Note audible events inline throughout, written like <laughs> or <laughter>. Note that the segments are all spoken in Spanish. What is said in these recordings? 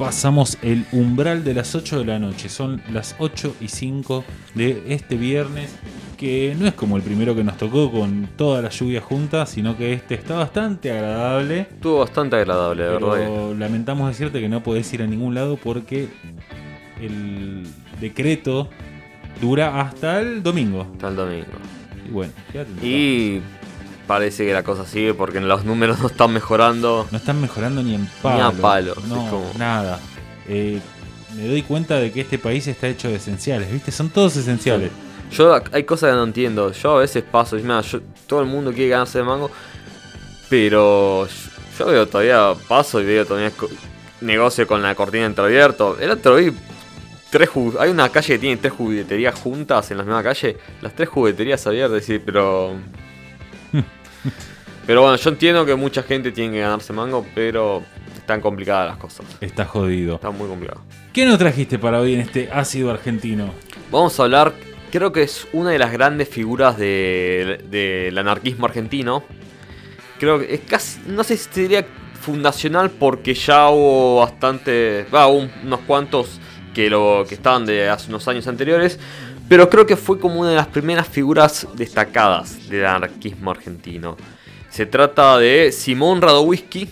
pasamos el umbral de las 8 de la noche. Son las 8 y 5 de este viernes, que no es como el primero que nos tocó con toda la lluvia junta, sino que este está bastante agradable. Estuvo bastante agradable, de verdad. Pero lamentamos decirte que no podés ir a ningún lado porque el decreto dura hasta el domingo. Hasta el domingo. Y bueno, quédate Y parece que la cosa sigue porque los números no están mejorando. No están mejorando ni en palo. a palo, No, como- nada. Eh, me doy cuenta de que este país está hecho de esenciales, ¿viste? Son todos esenciales. Yo hay cosas que no entiendo. Yo a veces paso, y mira, yo- todo el mundo quiere ganarse de mango, pero yo, veo todavía paso y veo todavía negocio con la cortina entreabierto. El otro vi tres hay una calle que tiene tres jugueterías juntas en la misma calle, las tres jugueterías abiertas, sí, pero <laughs> pero bueno, yo entiendo que mucha gente tiene que ganarse mango, pero están complicadas las cosas. Está jodido. Está muy complicado. ¿Qué nos trajiste para hoy en este ácido argentino? Vamos a hablar, creo que es una de las grandes figuras de- del anarquismo argentino. Creo que es casi, no sé si sería fundacional porque ya hubo bastante, va, un- unos cuantos que, lo, que estaban de hace unos años anteriores, pero creo que fue como una de las primeras figuras destacadas del anarquismo argentino. Se trata de Simón Radowisky,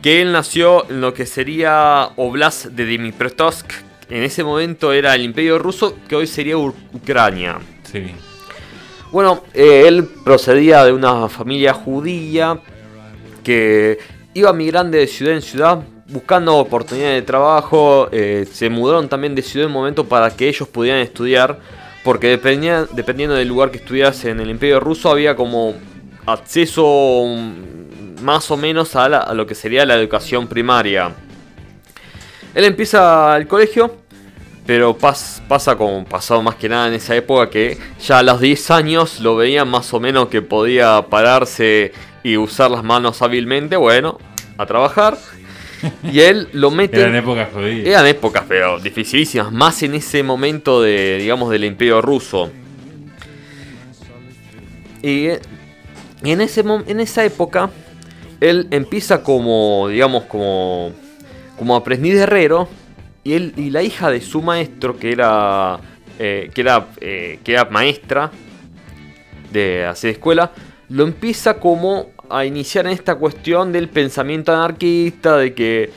que él nació en lo que sería Oblast de Dnipropetrovsk. En ese momento era el Imperio Ruso, que hoy sería Ucrania. Sí. Bueno, eh, él procedía de una familia judía que iba migrando de ciudad en ciudad buscando oportunidades de trabajo. eh, se mudaron también de ciudad momento para que ellos pudieran estudiar, porque dependiendo del lugar que estudias en el Imperio Ruso había como acceso más o menos a, lo que sería la educación primaria. Él empieza el colegio, pero pas- pasa como pasado más que nada en esa época que ya a los 10 años lo veían más o menos que podía pararse y usar las manos hábilmente, bueno, a trabajar. Y él lo mete... Eran épocas jodidas. Eran épocas, pero dificilísimas, más en ese momento de, digamos, del Imperio Ruso. Y en, ese, en esa época, él empieza como, digamos, como, como aprendiz de herrero. Y, él, y la hija de su maestro, que era, eh, que era, eh, que era maestra de hacer escuela, lo empieza como a iniciar en esta cuestión del pensamiento anarquista, de que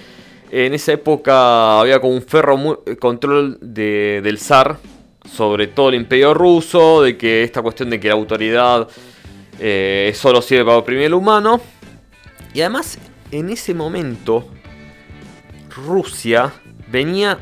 en esa época había como un ferro mu- control de- del zar sobre todo el imperio ruso, de que esta cuestión de que la autoridad eh, solo sirve para oprimir al humano. Y además, en ese momento, Rusia venía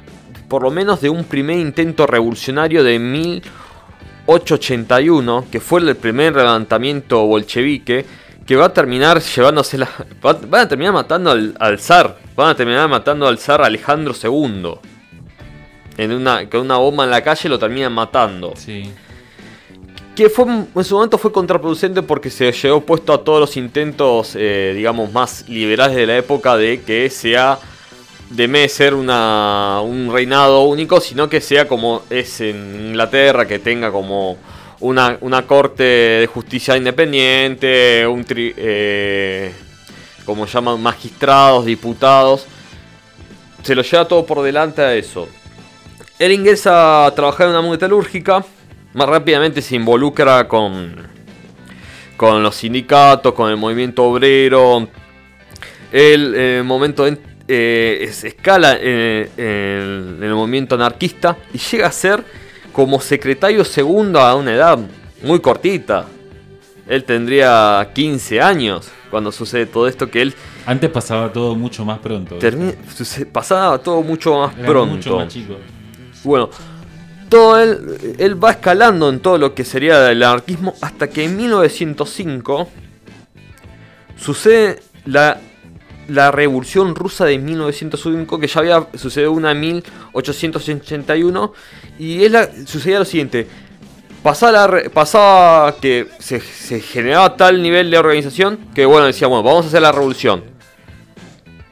por lo menos de un primer intento revolucionario de 1881, que fue el primer levantamiento bolchevique, que va a terminar llevándose la... <laughs> va- Van a terminar matando al, al zar, van a terminar matando al zar Alejandro II. En una, con una bomba en la calle lo terminan matando. Sí. Que fue, en su momento fue contraproducente porque se llevó puesto a todos los intentos, eh, digamos, más liberales de la época de que sea, de ser una, un reinado único, sino que sea como es en Inglaterra, que tenga como una, una corte de justicia independiente, un tri- eh, como llaman, magistrados, diputados. Se lo lleva todo por delante a eso. Él ingresa a trabajar en una metalúrgica. Más rápidamente se involucra con, con los sindicatos, con el movimiento obrero. Él en el momento en- eh, es- escala en- en el movimiento anarquista y llega a ser como secretario segundo a una edad muy cortita. Él tendría 15 años cuando sucede todo esto que él Antes pasaba todo mucho más pronto. pasaba todo mucho más Era pronto. mucho más chico. Bueno, todo él, él va escalando en todo lo que sería el anarquismo hasta que en 1905 sucede la, la revolución rusa de 1905, que ya había sucedido una en 1881, y es la, sucedía lo siguiente. Pasaba, que se, se generaba tal nivel de organización que, bueno, decía, bueno, vamos a hacer la revolución.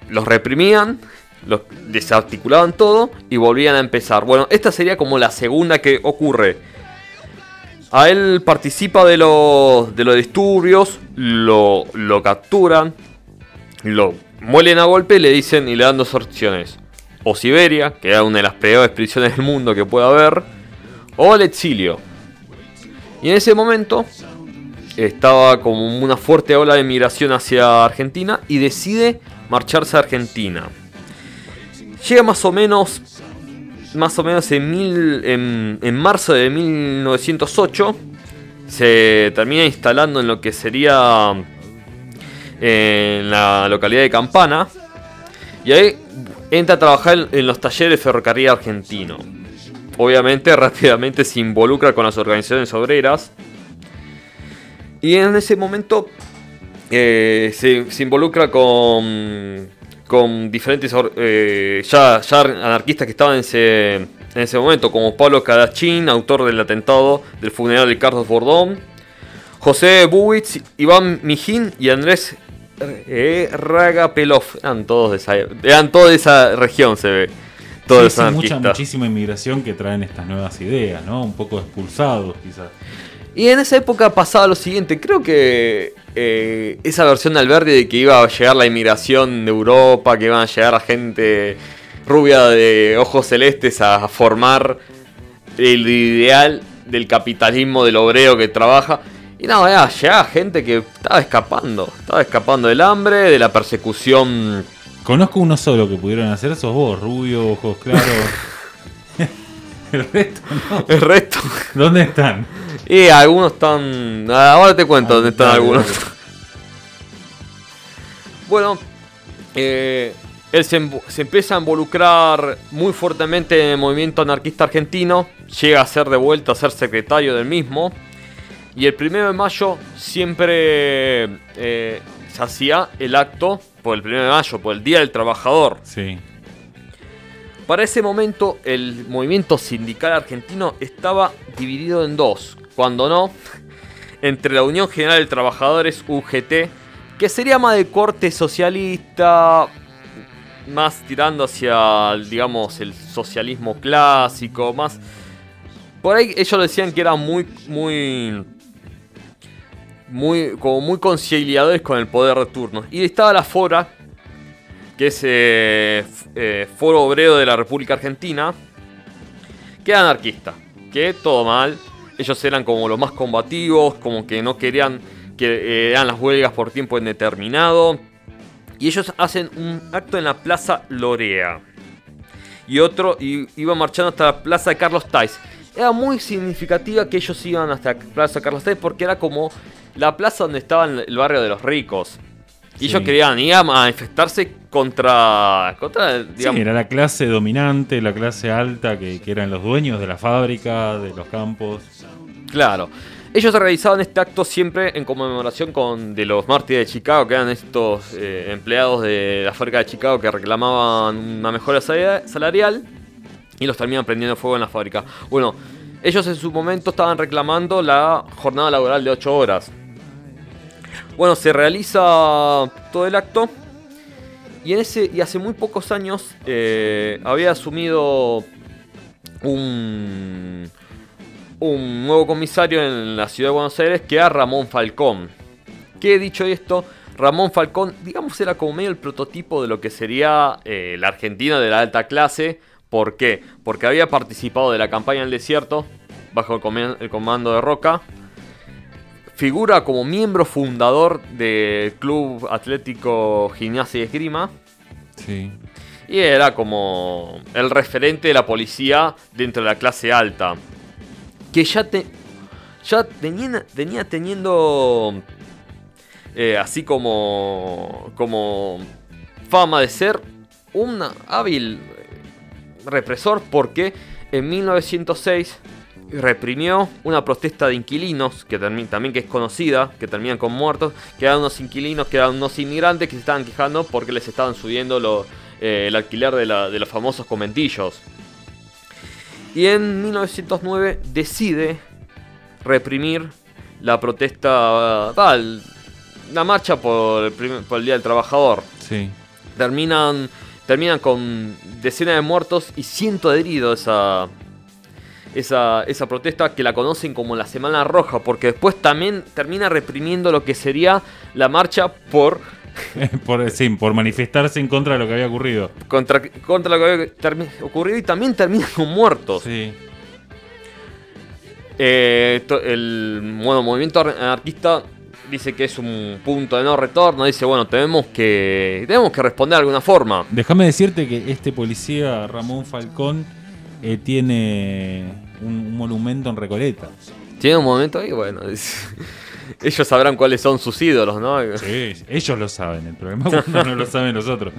Los reprimían, los desarticulaban todo y volvían a empezar. Bueno, esta sería como la segunda que ocurre. A él participa de los, de los disturbios, lo, lo capturan, lo muelen a golpe y le dicen y le dan dos opciones. o Siberia, que era una de las peores prisiones del mundo que pueda haber, o el exilio. Y en ese momento estaba como una fuerte ola de migración hacia Argentina y decide marcharse a Argentina. Llega más o menos, más o menos en, mil, en, en marzo de 1908, se termina instalando en lo que sería en la localidad de Campana y ahí entra a trabajar en los talleres de ferrocarril argentino. Obviamente <laughs> rápidamente se involucra con las organizaciones obreras y en ese momento eh, se, involucra con, con diferentes eh, ya, anarquistas que estaban en ese, en ese momento, como Pablo Cadachín, autor del atentado del funeral de Carlos Bordón, José Buwitz, Iván Mijín y Andrés eh, Ragapelov. Eran todos de esa, eran todos de esa región, se ve. Todos sí, mucha, muchísima inmigración que traen estas nuevas ideas, ¿no? Un poco expulsados, quizás. Y en esa época pasaba lo siguiente, creo que eh, esa versión de Alberti de que iba a llegar la inmigración de Europa, que iban a llegar a gente rubia de ojos celestes a formar el ideal del capitalismo del obrero que trabaja. Y nada, llegaba gente que estaba escapando, estaba escapando del hambre, de la persecución. Conozco uno solo que pudieron hacer, sos vos, rubio, ojos claros. <laughs> El resto no. El resto. ¿Dónde están? Y algunos están. Ahora te cuento dónde están algunos. <laughs> bueno, eh, él se, se, empieza a involucrar muy fuertemente en el movimiento anarquista argentino. Llega a ser de vuelta a ser secretario del mismo. Y el primero de mayo siempre eh, se hacía el acto por el primero de mayo, por el Día del Trabajador. Sí. Para ese momento, el movimiento sindical argentino estaba dividido en dos, cuando no, <laughs> entre la Unión General de Trabajadores UGT, que sería más de corte socialista, más tirando hacia, digamos, el socialismo clásico, más... Por ahí ellos decían que era muy, muy... Muy, como muy conciliadores con el poder de turno. Y estaba la FORA, que es eh, eh, Foro Obrero de la República Argentina, que era anarquista, que todo mal, ellos eran como los más combativos, como que no querían que eran las huelgas por tiempo indeterminado, y ellos hacen un acto en la Plaza Lorea. Y otro, y iban marchando hasta la Plaza de Carlos Tais. Era muy significativa que ellos iban hasta la Plaza de Carlos Tais porque era como la plaza donde estaba el barrio de los ricos. Y ellos querían ir a manifestarse contra. contra digamos, sí, era la clase dominante, la clase alta, que, eran los dueños de la fábrica, de los campos. Claro. Ellos realizaban este acto siempre en conmemoración con de los mártires de Chicago, que eran estos eh, empleados de la fábrica de Chicago que reclamaban una mejora salarial y los terminan prendiendo fuego en la fábrica. Bueno, ellos en su momento estaban reclamando la jornada laboral de 8 horas. Bueno, se realiza todo el acto. Y, en ese, y hace muy pocos años eh, había asumido un, un nuevo comisario en la ciudad de Buenos Aires que era Ramón Falcón. Que dicho esto, Ramón Falcón, digamos, era como medio el prototipo de lo que sería eh, la Argentina de la alta clase. ¿Por qué? Porque había participado de la campaña en el desierto bajo el comando de Roca figura como miembro fundador del Club Atlético Gimnasia y Esgrima. Sí. Y era como el referente de la policía dentro de la clase alta. Que ya, te, ya tenía, tenía teniendo eh, así como, como fama de ser un hábil represor porque en 1906 reprimió una protesta de inquilinos, que también que es conocida, que terminan con muertos, que eran unos inquilinos, que eran unos inmigrantes que se estaban quejando porque les estaban subiendo eh, el alquiler de, los famosos conventillos. Y en 1909 decide reprimir la protesta, la marcha por el, Día del Trabajador. Sí. Terminan, terminan con decenas de muertos y cientos de heridos esa, esa protesta que la conocen como la Semana Roja, porque después también termina reprimiendo lo que sería la marcha por <laughs> por, sí, por manifestarse en contra de lo que había ocurrido. Contra, contra lo que había ocurrido y también terminan con muertos. Sí. Eh, to- el bueno, movimiento ar- anarquista dice que es un punto de no retorno. Dice, bueno, tenemos que, tenemos que responder de alguna forma. Déjame decirte que este policía, Ramón Falcón, eh, tiene un, un monumento en Recoleta. Tiene un momento ahí, bueno. es- <laughs> ellos sabrán cuáles son sus ídolos, ¿no? Sí, ellos lo saben, el problema es cuando no lo saben los otros.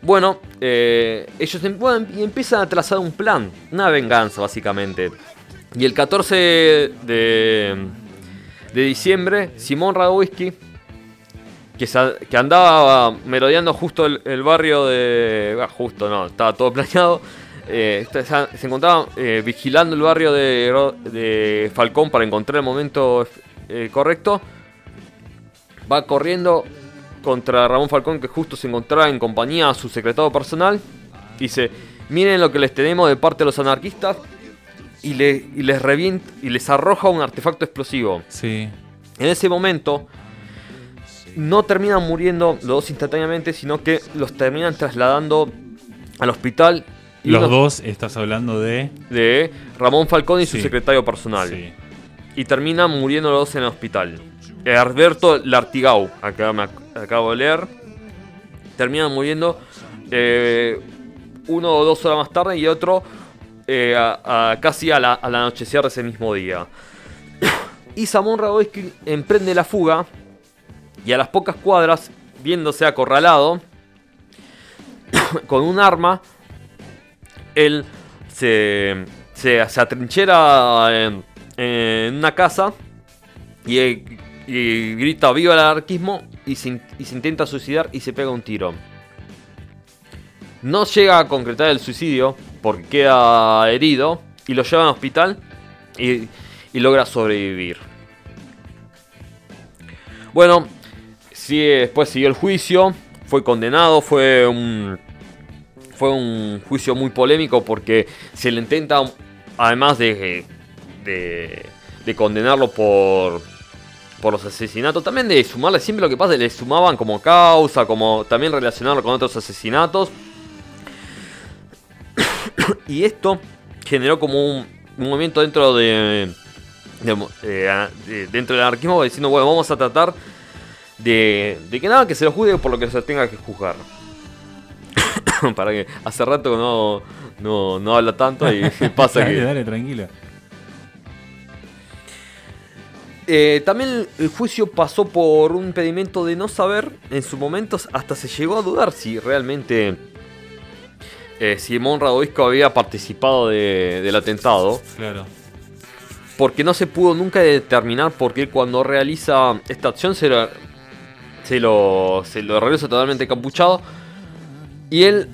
Bueno, eh, ellos em- y empiezan a trazar un plan, una venganza básicamente. Y el 14 de, de diciembre, Simón Radowisky, que, andaba merodeando justo el, el barrio de... ah, justo, no, estaba todo planeado. eh, se, se encontraba eh, vigilando el barrio de, de Falcón para encontrar el momento eh, correcto. Va corriendo contra Ramón Falcón, que justo se encontraba en compañía a su secretario personal. Dice: Miren lo que les tenemos de parte de los anarquistas. Y, le, y les revienta y les arroja un artefacto explosivo. Sí. En ese momento, no terminan muriendo los dos instantáneamente, sino que los terminan trasladando al hospital. Y Los uno dos estás hablando de. De Ramón Falcón y su secretario personal. Sí. Y terminan muriendo los dos en el hospital. Alberto Lartigau, acá me ac- acabo de leer. Terminan muriendo eh, uno o dos horas más tarde y otro eh, a- a- casi a la, al anochecer de ese mismo día. <coughs> y Samón Radovisky emprende la fuga y a las pocas cuadras, viéndose acorralado <coughs> con un arma, él se, se, se atrinchera en, una casa y, grita viva el anarquismo y se, y se intenta suicidar y se pega un tiro. No llega a concretar el suicidio porque queda herido y lo llevan al hospital y, y logra sobrevivir. Bueno, sí, después siguió el juicio, fue condenado, fue un, fue un juicio muy polémico porque se le intenta, además de, de, de condenarlo por, por los asesinatos, también de sumarle, siempre lo que pasa le sumaban como causa, como también relacionarlo con otros asesinatos. <coughs> y esto generó como un, un movimiento dentro de, de- eh, de- dentro del anarquismo diciendo, bueno, vamos a tratar de, de que nada, que se lo juzgue por lo que se tenga que juzgar. <coughs> Para que hace rato no, no, no habla tanto y <laughs> pasa dale, que... dale, tranquila. Eh, también el juicio pasó por un impedimento de no saber en su momento, hasta se llegó a dudar si realmente eh, Simón Radovisco había participado de- del atentado, Claro. porque no se pudo nunca determinar porque él cuando realiza esta acción se lo, se lo, se lo realiza totalmente capuchado y él,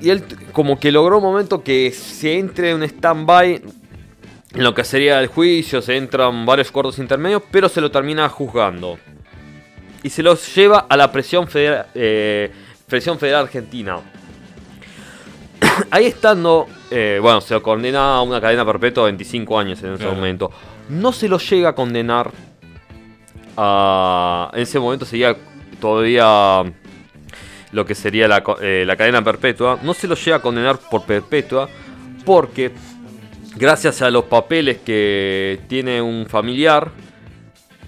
y él como que logró un momento que se entre en un stand-by en lo que sería el juicio, se entran varios cortos intermedios, pero se lo termina juzgando. Y se los lleva a la presión federal, eh, presión federal argentina. <coughs> Ahí estando, eh, bueno, se lo condena a una cadena perpetua de 25 años en ese Claro. momento. No se lo llega a condenar a... En ese momento sería todavía lo que sería la, eh, la cadena perpetua. No se lo llega a condenar por perpetua porque gracias a los papeles que tiene un familiar,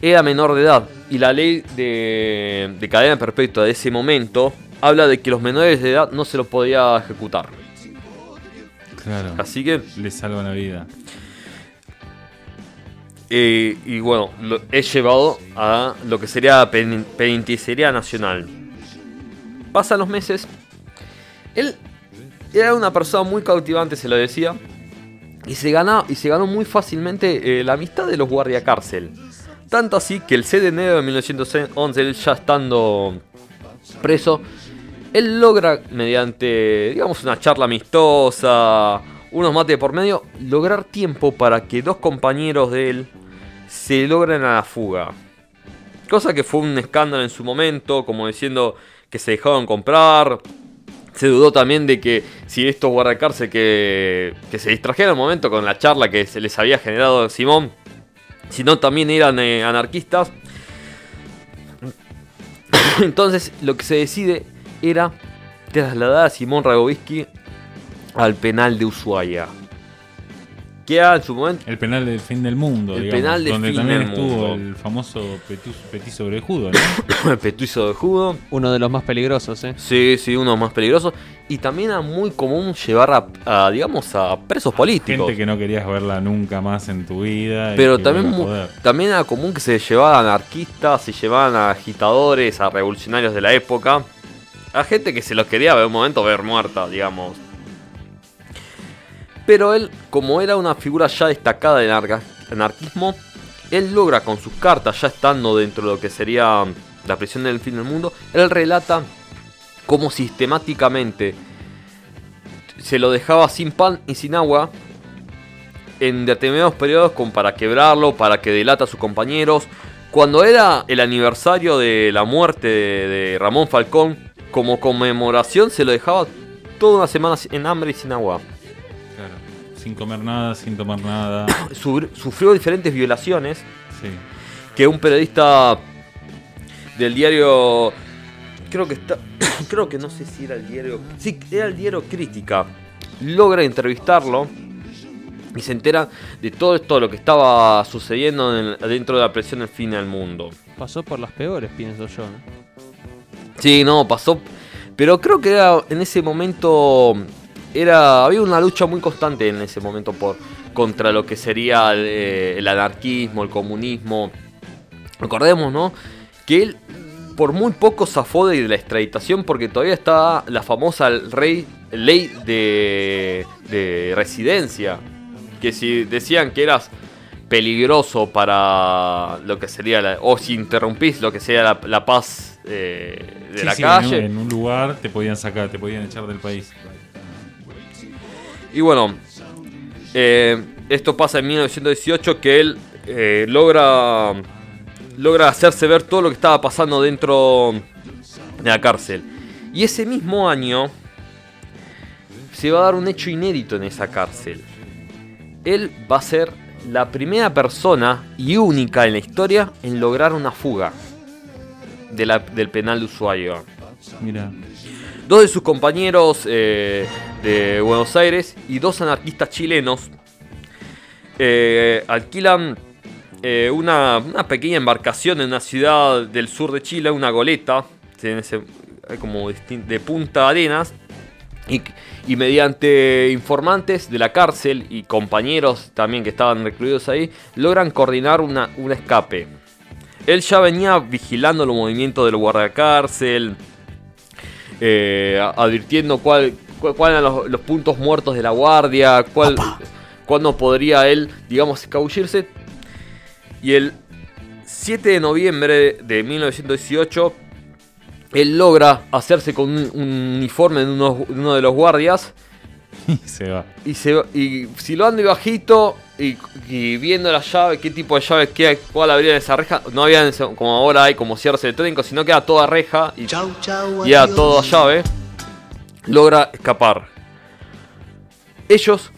era menor de edad. Y la ley de, de cadena perpetua de ese momento habla de que los menores de edad no se los podía ejecutar. Claro. Así que, Le salvan la vida. Y bueno, lo he llevado a lo que sería penitenciaría nacional. Pasan los meses. Él era una persona muy cautivante, se lo decía. Y se, gana, y se ganó muy fácilmente eh, la amistad de los guardiacárcel. Tanto así que el 6 de enero de 1911, él ya estando preso, él logra, mediante, digamos, una charla amistosa, unos mates por medio, lograr tiempo para que dos compañeros de él se logren a la fuga. Cosa que fue un escándalo en su momento, como diciendo que se dejaban comprar. Se dudó también de que si estos guardacárcel que, que se distrajeron un momento con la charla que se les había generado Simón, si no también eran eh, anarquistas. <coughs> Entonces lo que se decide era trasladar a Simón Ragovisky al penal de Ushuaia. Que era en su momento El penal del fin del mundo, El digamos, penal del donde fin también del estuvo mundo. el famoso Petit, petit sobrejudo, ¿no? el <coughs> petuizo de judo. Uno de los más peligrosos, ¿eh? Sí, sí, uno más peligroso. Y también era muy común llevar a, a, digamos, a presos políticos. Gente que no querías verla nunca más en tu vida. Pero también, también era común que se llevaban a anarquistas, se llevaban a agitadores, a revolucionarios de la época. A gente que se los quería ver un momento ver muerta, digamos. Pero él, como era una figura ya destacada del anarquismo, él logra con sus cartas, ya estando dentro de lo que sería la prisión del fin del mundo, él relata cómo sistemáticamente se lo dejaba sin pan y sin agua en determinados periodos como para quebrarlo, para que delata a sus compañeros. Cuando era el aniversario de la muerte de Ramón Falcón, como conmemoración se lo dejaba toda una semana en hambre y sin agua. Sin comer nada, sin tomar nada. <coughs> Su- Sufrió diferentes violaciones Sí. que un periodista del diario creo que está <coughs> creo que no sé si era el diario sí era el diario Crítica logra entrevistarlo y se entera de todo esto lo que estaba sucediendo en el- dentro de la presión del fin del mundo Pasó por las peores, pienso yo, ¿no? sí no pasó pero creo que era en ese momento era había una lucha muy constante en ese momento por contra lo que sería el, eh, el anarquismo el comunismo recordemos no que él por muy poco zafó de la extraditación porque todavía estaba la famosa rey, ley de, de residencia. Que si decían que eras peligroso para lo que sería, la- o si interrumpís lo que sería la, la paz eh, de Sí, la sí, calle. En, un- en un lugar te podían sacar, te podían echar del país. Y bueno, eh, esto pasa en 1918 que él eh, logra, logra hacerse ver todo lo que estaba pasando dentro de la cárcel. Y ese mismo año se va a dar un hecho inédito en esa cárcel. Él va a ser la primera persona y única en la historia en lograr una fuga de la- del penal de Ushuaia. Mira. Dos de sus compañeros eh, de Buenos Aires y dos anarquistas chilenos eh, alquilan eh, una, una pequeña embarcación en una ciudad del sur de Chile, una goleta, ese- hay como de Punta Arenas, y, mediante informantes de la cárcel y compañeros también que estaban recluidos ahí, logran coordinar una, un escape. Él ya venía vigilando los movimientos del guardacárcel, eh, advirtiendo cuál- cuáles eran los, los puntos muertos de la guardia, cuál, cuándo podría él, digamos, escabullirse. Y el 7 de noviembre de 1918, él logra hacerse con un, un uniforme de uno, de uno de los guardias. Y se va. Y, se, y silbando y bajito y, y viendo la llave, qué tipo de llave, qué, cuál abría esa reja. No había ese- como ahora hay como cierres electrónicos, sino que era toda reja y, Chau, chau, y era adiós. toda llave. Logra escapar. Ellos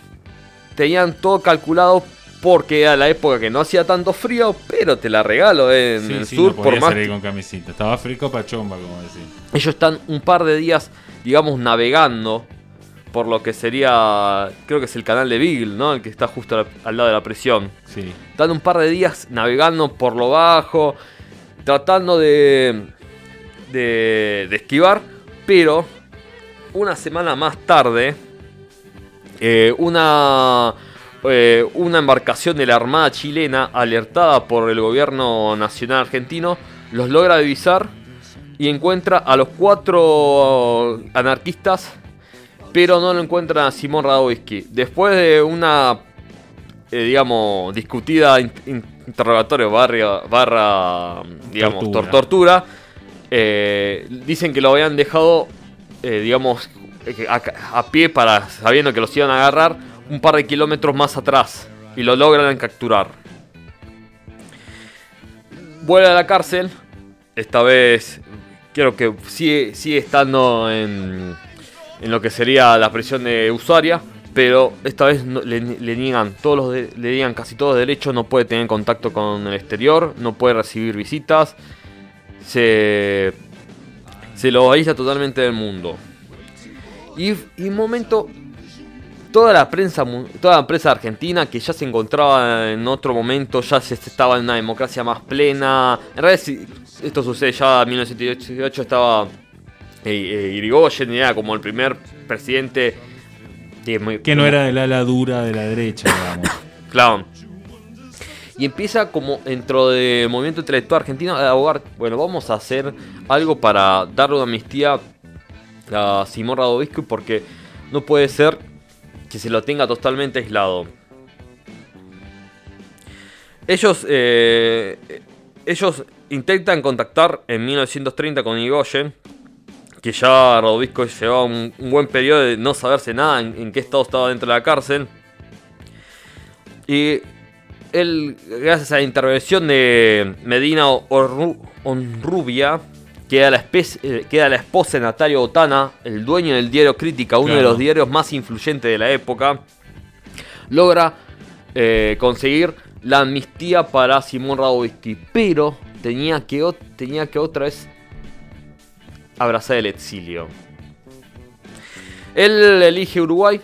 tenían todo calculado porque era la época que no hacía tanto frío, pero te la regalo en Sí, el sí, sur no por más salir con camisita. Estaba frico pachomba, como decir. ellos están un par de días, digamos, navegando por lo que sería, creo que es el canal de Beagle, ¿no? El que está justo al, al lado de la prisión. Sí. Están un par de días navegando por lo bajo, tratando de, de, de esquivar, pero una semana más tarde, eh, una, eh, una embarcación de la Armada chilena, alertada por el gobierno nacional argentino, los logra divisar y encuentra a los cuatro anarquistas, pero no lo encuentran a Simón Radovisky. Después de una, eh, digamos, discutida in- in- interrogatorio barra, barra digamos, Tortura. tor- tortura, eh, dicen que lo habían dejado, eh, digamos, eh, a, pie para, sabiendo que los iban a agarrar, un par de kilómetros más atrás. Y lo logran capturar. Vuelve a la cárcel. Esta vez creo que sigue, sigue estando en, en lo que sería la prisión de usuaria. Pero esta vez le, niegan todos los le niegan casi todos los derechos. No puede tener contacto con el exterior. No puede recibir visitas. Se, Se lo aísla totalmente del mundo. Y, y un momento, toda la prensa toda la prensa argentina que ya se encontraba en otro momento, ya se estaba en una democracia más plena. En realidad, esto sucede ya en 1918, estaba eh, eh, Irigoyen, era como el primer presidente Que no era del ala dura de la derecha, digamos. <coughs> Claro. Y empieza como dentro del movimiento intelectual argentino a abogar, bueno, vamos a hacer algo para darle una amnistía a Simón Radovisky porque no puede ser que se lo tenga totalmente aislado. Ellos, eh, ellos intentan contactar en 1930 con Igoyen, que ya Radovisky llevaba un, un buen periodo de no saberse nada en, en qué estado estaba dentro de la cárcel. Y él, gracias a la intervención de Medina Orru- Onrubia, que era, la eh, la esposa de Natalia Botana, el dueño del diario Crítica, uno de los diarios más influyentes de la época, logra eh, conseguir la amnistía para Simón Radovisky, pero tenía que, ot- tenía que otra vez abrazar el exilio. Él elige Uruguay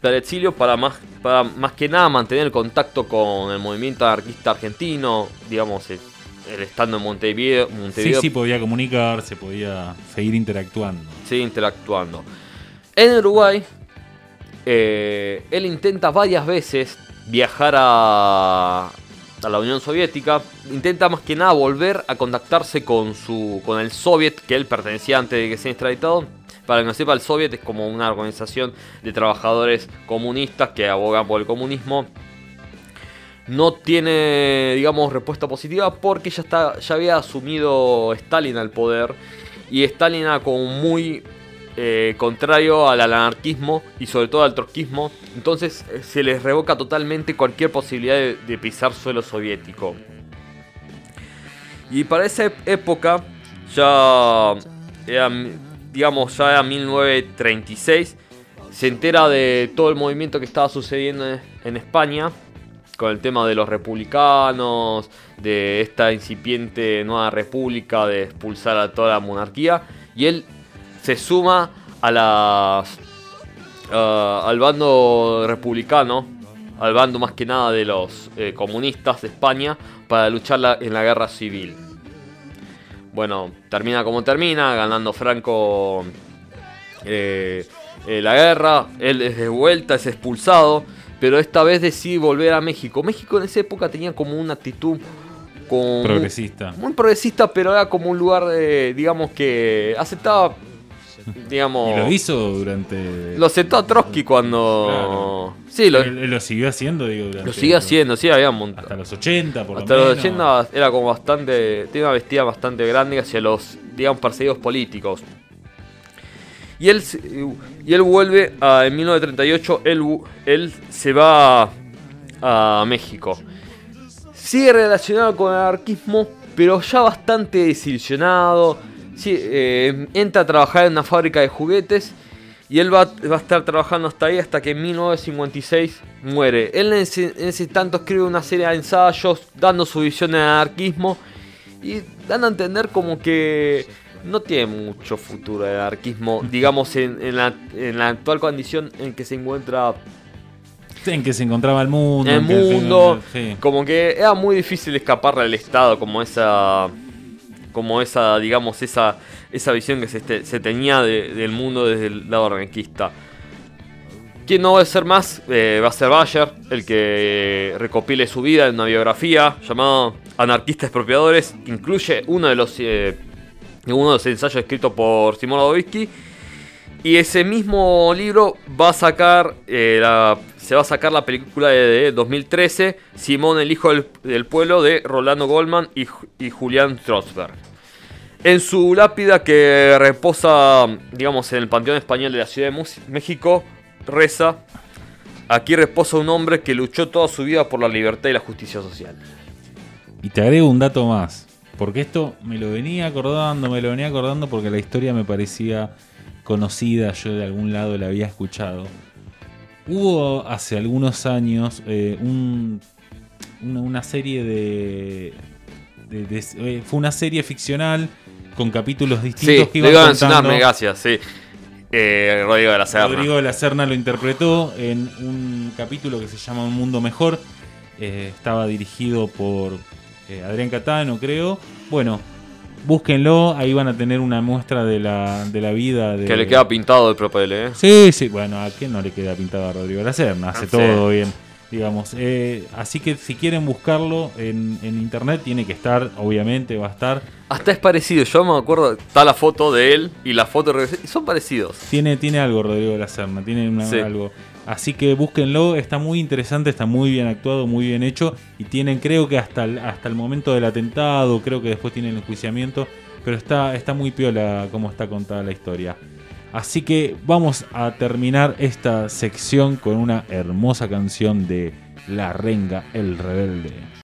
para el exilio para más, para más que nada mantener el contacto con el movimiento anarquista argentino, digamos, eh, él estando en Montevideo, Sí, sí, podía comunicarse, podía seguir interactuando. sí, interactuando. En Uruguay, eh, él intenta varias veces viajar a, a la Unión Soviética. Intenta más que nada volver a contactarse con, su, con el Soviet, que él pertenecía antes de que sea extraditado. Para que no sepa, el Soviet es como una organización de trabajadores comunistas que abogan por el comunismo. No tiene, digamos, respuesta positiva porque ya, está, ya había asumido Stalin al poder. Y Stalin era como muy eh, contrario al anarquismo y sobre todo al trotskismo. Entonces eh, se les revoca totalmente cualquier posibilidad de, de pisar suelo soviético. Y para esa época, ya era, digamos, ya era 1936, se entera de todo el movimiento que estaba sucediendo en- España, con el tema de los republicanos, de esta incipiente nueva república, de expulsar a toda la monarquía, y él se suma a ah, al bando republicano, al bando más que nada de los eh, comunistas de España, para luchar en la guerra civil. Bueno, termina como termina, ganando Franco eh, eh, la guerra, él es de vuelta, es expulsado, pero esta vez decide volver a México. México en esa época tenía como una actitud como Progresista. muy progresista, pero era como un lugar, de, digamos, que aceptaba, digamos... Y lo hizo durante. Lo aceptó a Trotsky cuando... Claro. Sí, lo, Él- él lo siguió haciendo, digo, durante. lo sigue haciendo, sí, había un montón. Hasta los 80, por Hasta lo los menos. 80 era como bastante. Tiene una vestida bastante grande hacia los, digamos, perseguidos políticos. Y él, y él vuelve a, en 1938. Él, él se va a México. Sigue relacionado con el anarquismo, pero ya bastante desilusionado. Sí, eh, entra a trabajar en una fábrica de juguetes. Y él va, va a estar trabajando hasta ahí hasta que en 1956 muere. Él en ese, en ese tanto escribe una serie de ensayos dando su visión del anarquismo y dan a entender como que no tiene mucho futuro el anarquismo, digamos, en, en la, en la actual condición en que se encuentra En que se encontraba el mundo. el que- mundo. sí. Como que era muy difícil escaparle al Estado, como esa. Como esa, digamos, esa, esa visión que se, este- se tenía de- del mundo desde el lado anarquista. ¿Quién no va a ser más? Eh, va a ser Bayer, el que recopile su vida en una biografía llamada Anarquistas Expropiadores. Incluye uno de los, eh, uno de los ensayos escritos por Simón Radovisky. Y ese mismo libro va a sacar, eh, se va a sacar la película de, de 2013, Simón el Hijo del, Pueblo, de Rolando Goldman y, y Julián Trosberg. En su lápida que reposa, digamos, en el Panteón Español de la Ciudad de México, reza, aquí reposa un hombre que luchó toda su vida por la libertad y la justicia social. Y te agrego un dato más. Porque esto me lo venía acordando, me lo venía acordando porque la historia me parecía conocida, yo de algún lado la había escuchado. Hubo hace algunos años eh, un- una, una serie de, de- de- eh, Fue una serie ficcional con capítulos distintos Sí, que iban iba a mencionar, contando. gracias, sí. Eh, Rodrigo de la Serna. Rodrigo de la Serna lo interpretó en un capítulo que se llama Un Mundo Mejor. Eh, estaba dirigido por eh, Adrián Catano, creo. Bueno, búsquenlo, ahí van a tener una muestra de la, de la vida de... Que le queda pintado el propel, ¿eh? Sí, sí, bueno, ¿a quién no le queda pintado a Rodrigo de la Serna? Hace Ah, todo sí. bien, digamos. Eh, así que si quieren buscarlo en, en internet, tiene que estar, obviamente, va a estar. Hasta es parecido, yo me acuerdo, está la foto de él y la foto de y son parecidos. Tiene, tiene algo Rodrigo de la Serna, tiene una- Sí. algo. Así que búsquenlo, está muy interesante, está muy bien actuado, muy bien hecho. Y tienen, creo que hasta el, hasta el momento del atentado, creo que después tienen el enjuiciamiento. Pero está, está muy piola como está contada la historia. Así que vamos a terminar esta sección con una hermosa canción de La Renga el Rebelde.